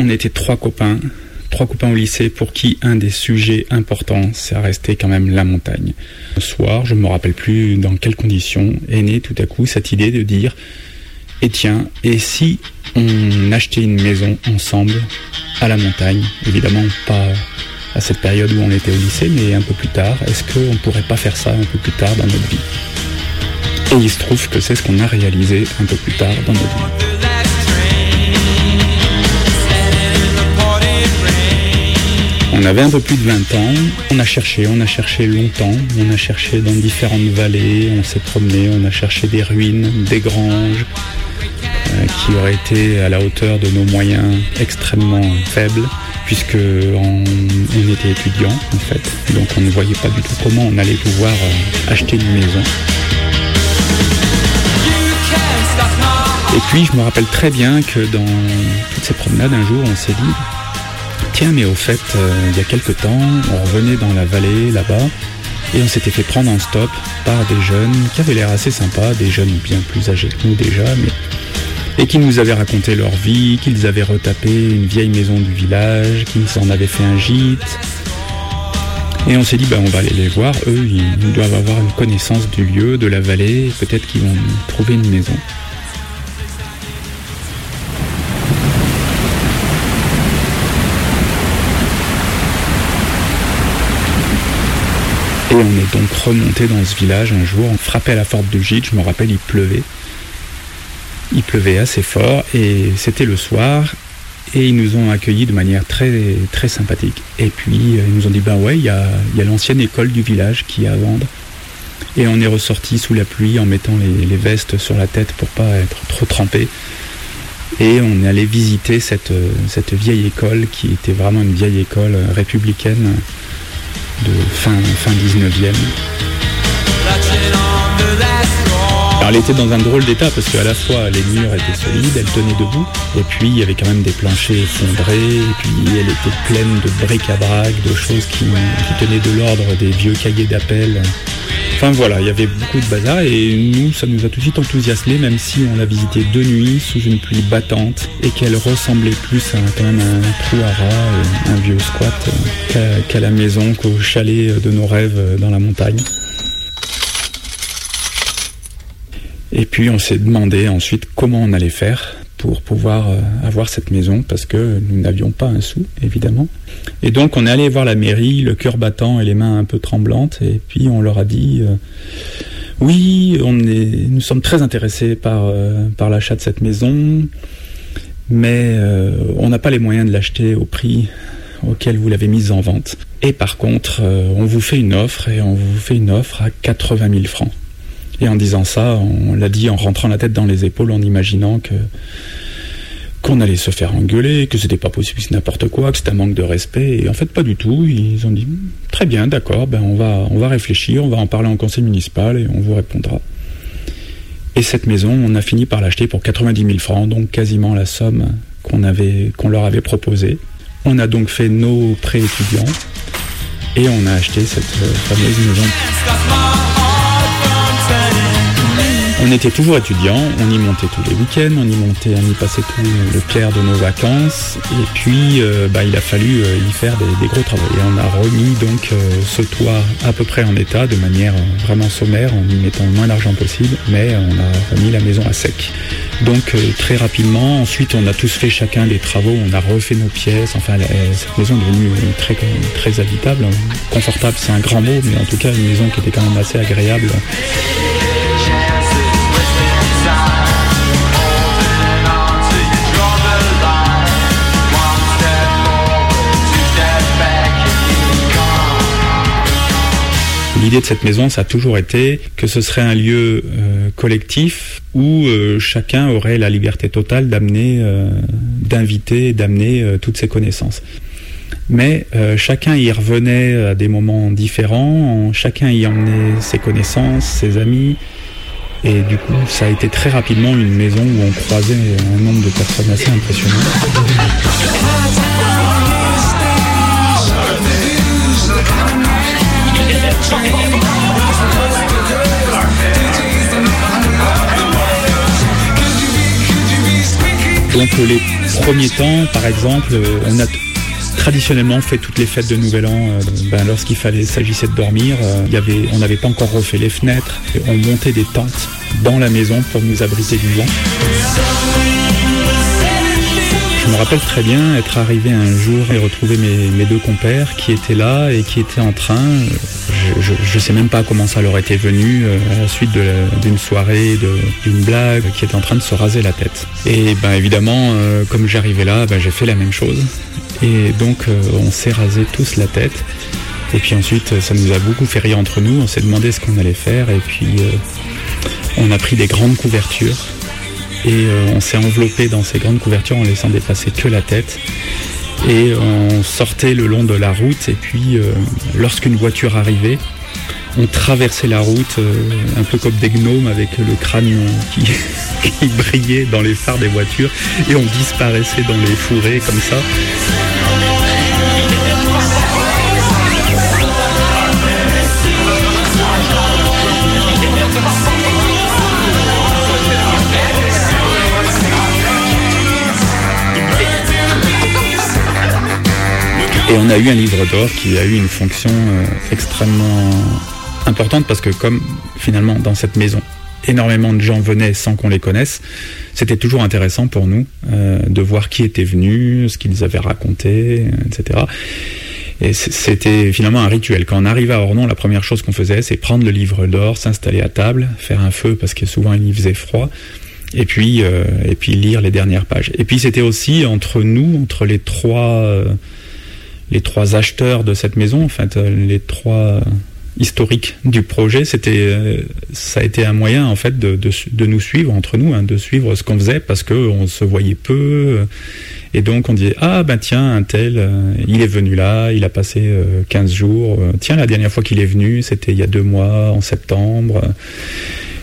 on était trois copains, trois copains au lycée pour qui un des sujets importants, c'est resté quand même la montagne. Un soir, je ne me rappelle plus dans quelles conditions, est née tout à coup cette idée de dire, et tiens, et si on achetait une maison ensemble à la montagne, évidemment pas à cette période où on était au lycée, mais un peu plus tard, est-ce qu'on ne pourrait pas faire ça un peu plus tard dans notre vie? Et il se trouve que c'est ce qu'on a réalisé un peu plus tard dans notre vie. On avait un peu plus de 20 ans, on a cherché, on a cherché longtemps, on a cherché dans différentes vallées, on s'est promené, on a cherché des ruines, des granges, euh, qui auraient été à la hauteur de nos moyens extrêmement faibles, puisque on, était étudiants en fait, donc on ne voyait pas du tout comment on allait pouvoir euh, acheter une maison. Et puis je me rappelle très bien que dans toutes ces promenades, un jour, on s'est dit, mais au fait, euh, il y a quelque temps, on revenait dans la vallée là-bas, et on s'était fait prendre en stop par des jeunes qui avaient l'air assez sympas, des jeunes bien plus âgés que nous déjà, mais et qui nous avaient raconté leur vie, qu'ils avaient retapé une vieille maison du village, qu'ils en avaient fait un gîte. Et on s'est dit, bah, on va aller les voir. Eux, ils doivent avoir une connaissance du lieu, de la vallée. Peut-être qu'ils vont trouver une maison. Et on est donc remonté dans ce village un jour, on frappait à la porte du gîte, je me rappelle, il pleuvait. Il pleuvait assez fort et c'était le soir et ils nous ont accueillis de manière très très sympathique. Et puis euh, ils nous ont dit ben ouais, il y a, l'ancienne école du village qui est à vendre. Et on est ressorti sous la pluie en mettant les, vestes sur la tête pour pas être trop trempé. Et on est allé visiter cette, cette vieille école qui était vraiment une vieille école républicaine de fin, fin 19e elle était dans un drôle d'état parce qu'à la fois les murs étaient solides, elle tenait debout, et puis il y avait quand même des planchers effondrés, et puis elle était pleine de bric-à-brac, de choses qui, tenaient de l'ordre des vieux cahiers d'appel. Enfin voilà, il y avait beaucoup de bazar et nous, ça nous a tout de suite enthousiasmé, même si on l'a visité de nuit sous une pluie battante et qu'elle ressemblait plus à quand même un trou à rats, un vieux squat, qu'à la maison, qu'au chalet de nos rêves dans la montagne. Et puis on s'est demandé ensuite comment on allait faire pour pouvoir euh, avoir cette maison parce que nous n'avions pas un sou évidemment. Et donc on est allé voir la mairie, le cœur battant et les mains un peu tremblantes et puis on leur a dit euh, oui, nous sommes très intéressés par, euh, par l'achat de cette maison, mais on n'a pas les moyens de l'acheter au prix auquel vous l'avez mise en vente. Et par contre, on vous fait une offre et on vous fait une offre à 80 000 francs. Et en disant ça, on l'a dit en rentrant la tête dans les épaules, en imaginant que qu'on allait se faire engueuler, que c'était pas possible, c'est n'importe quoi, que c'était un manque de respect. Et en fait, pas du tout. Ils ont dit très bien, d'accord, ben on va, on va réfléchir, on va en parler en conseil municipal et on vous répondra. Et cette maison, on a fini par l'acheter pour 90 000 francs, donc quasiment la somme qu'on avait, qu'on leur avait proposée. On a donc fait nos prêts étudiants et on a acheté cette euh, fameuse maison. On était toujours étudiants, on y montait tous les week-ends, on y montait, on y passait tout le clair de nos vacances. Et puis, euh, bah, il a fallu euh, y faire des, gros travaux. Et on a remis donc euh, ce toit à peu près en état, de manière vraiment sommaire, en y mettant le moins d'argent possible. Mais on a remis la maison à sec. Donc très rapidement, ensuite on a tous fait chacun des travaux, on a refait nos pièces. Enfin, cette maison est devenue très très habitable, confortable, c'est un grand mot, mais en tout cas une maison qui était quand même assez agréable. L'idée de cette maison, ça a toujours été que ce serait un lieu euh, collectif où euh, chacun aurait la liberté totale d'amener, euh, d'inviter, d'amener toutes ses connaissances. Mais chacun y revenait à des moments différents, chacun y emmenait ses connaissances, ses amis, et du coup, ça a été très rapidement une maison où on croisait un nombre de personnes assez impressionnant. Donc les premier temps, par exemple, on a traditionnellement fait toutes les fêtes de Nouvel An, ben, lorsqu'il fallait s'agissait de dormir, y avait, on n'avait pas encore refait les fenêtres, on montait des tentes dans la maison pour nous abriter du vent. Je me rappelle très bien être arrivé un jour et retrouver mes, deux compères qui étaient là et qui étaient en train, je ne sais même pas comment ça leur était venu, euh, à la suite d'une soirée, d'une blague, qui était en train de se raser la tête. Et ben évidemment, euh, comme j'arrivais là, ben, j'ai fait la même chose. Et donc euh, on s'est rasé tous la tête. Et puis ensuite, ça nous a beaucoup fait rire entre nous. On s'est demandé ce qu'on allait faire. Et puis, on a pris des grandes couvertures et on s'est enveloppé dans ces grandes couvertures en laissant dépasser que la tête. Et on sortait le long de la route et puis euh, lorsqu'une voiture arrivait, on traversait la route euh, un peu comme des gnomes avec le crâne qui, qui brillait dans les phares des voitures et on disparaissait dans les fourrés comme ça. On a eu un livre d'or qui a eu une fonction euh, extrêmement importante parce que comme finalement dans cette maison, énormément de gens venaient sans qu'on les connaisse, c'était toujours intéressant pour nous euh, de voir qui était venu, ce qu'ils avaient raconté, etc. Et c'était finalement un rituel. Quand on arrivait à Ornon, la première chose qu'on faisait, c'est prendre le livre d'or, s'installer à table, faire un feu parce que souvent il faisait froid, et puis euh, et puis lire les dernières pages. Et puis c'était aussi entre nous, entre les trois les trois acheteurs de cette maison, en fait, euh, les trois historiques du projet, c'était, euh, ça a été un moyen en fait de, de, nous suivre entre nous, hein, de suivre ce qu'on faisait parce que on se voyait peu, euh, et donc on disait ah ben tiens un tel, il est venu là, il a passé 15 jours, tiens la dernière fois qu'il est venu, c'était il y a deux mois en septembre,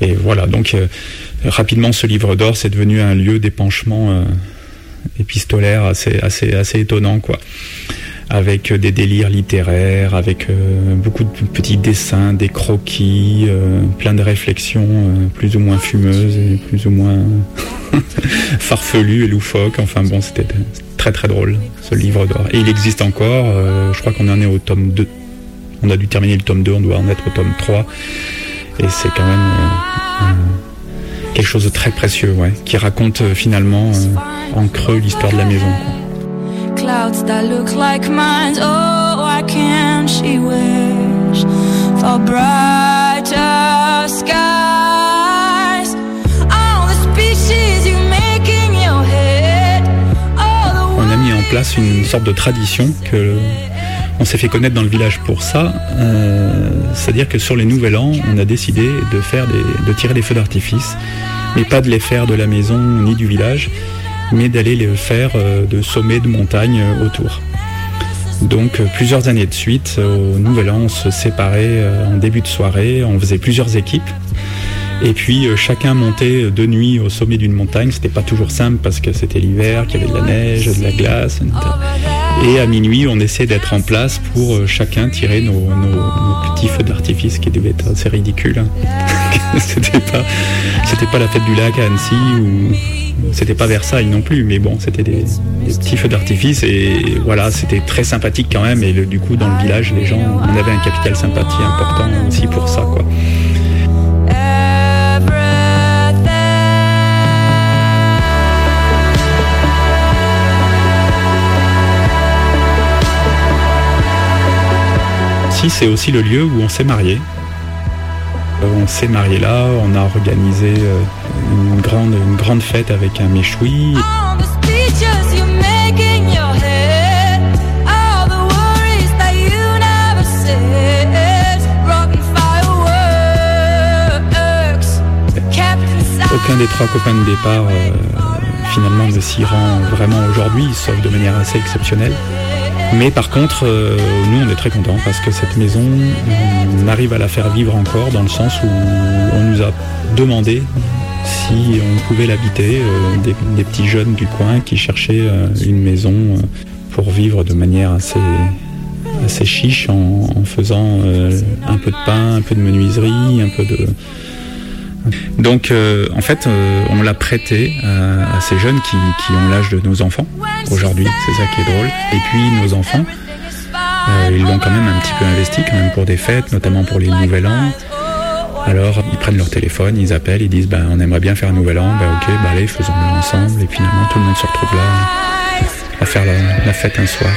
et voilà donc rapidement ce livre d'or c'est devenu un lieu d'épanchement épistolaire assez assez assez étonnant quoi avec des délires littéraires, avec euh, beaucoup de petits dessins, des croquis, euh, plein de réflexions euh, plus ou moins fumeuses et plus ou moins farfelues et loufoques. Enfin bon, c'était très très drôle ce livre d'or. Et il existe encore, je crois qu'on en est au tome 2. On a dû terminer le tome 2, on doit en être au tome 3. Et c'est quand même quelque chose de très précieux, qui raconte finalement en creux l'histoire de la maison. Clouds that look like mine. Oh, why can't she wish for brighter skies? All the speeches you make in your head. On a mis en place une sorte de tradition que on s'est fait connaître dans le village pour ça. Euh, C'est-à-dire que sur les Nouvel An, on a décidé de faire des, de tirer des feux d'artifice, mais pas de les faire de la maison ni du village, mais d'aller les faire euh, de sommets de montagnes euh, autour. Donc euh, plusieurs années de suite, au Nouvel An, on se séparait en début de soirée, on faisait plusieurs équipes. Et puis chacun montait de nuit au sommet d'une montagne. C'était pas toujours simple parce que c'était l'hiver, qu'il y avait de la neige, de la glace. Et à minuit, on essaie d'être en place pour chacun tirer nos, petits feux d'artifice qui devaient être assez ridicules. Hein. c'était pas, pas la fête du lac à Annecy ou c'était pas Versailles non plus, mais bon, c'était des, petits feux d'artifice et voilà, c'était très sympathique quand même. Et du coup, dans le village, les gens, on avait un capital sympathie important aussi pour ça, quoi. C'est aussi le lieu où on s'est marié. On s'est marié là, on a organisé euh, une grande, une grande fête avec un méchoui. Aucun des trois copains de départ euh, finalement ne s'y rend vraiment aujourd'hui, sauf de manière assez exceptionnelle. Mais par contre, euh, nous, on est très contents parce que cette maison, on arrive à la faire vivre encore dans le sens où on nous a demandé si on pouvait l'habiter, euh, des, petits jeunes du coin qui cherchaient euh, une maison pour vivre de manière assez, assez chiche en, faisant un peu de pain, un peu de menuiserie, un peu de, Donc euh, en fait, euh, on l'a prêté à, ces jeunes qui, ont l'âge de nos enfants aujourd'hui, c'est ça qui est drôle. Et puis nos enfants, ils l'ont quand même un petit peu investi quand même pour des fêtes, notamment pour les Nouvel An. Alors ils prennent leur téléphone, ils appellent, ils disent bah, on aimerait bien faire un nouvel an, bah ok, bah allez, faisons-le ensemble. Et finalement tout le monde se retrouve là à faire la fête un soir.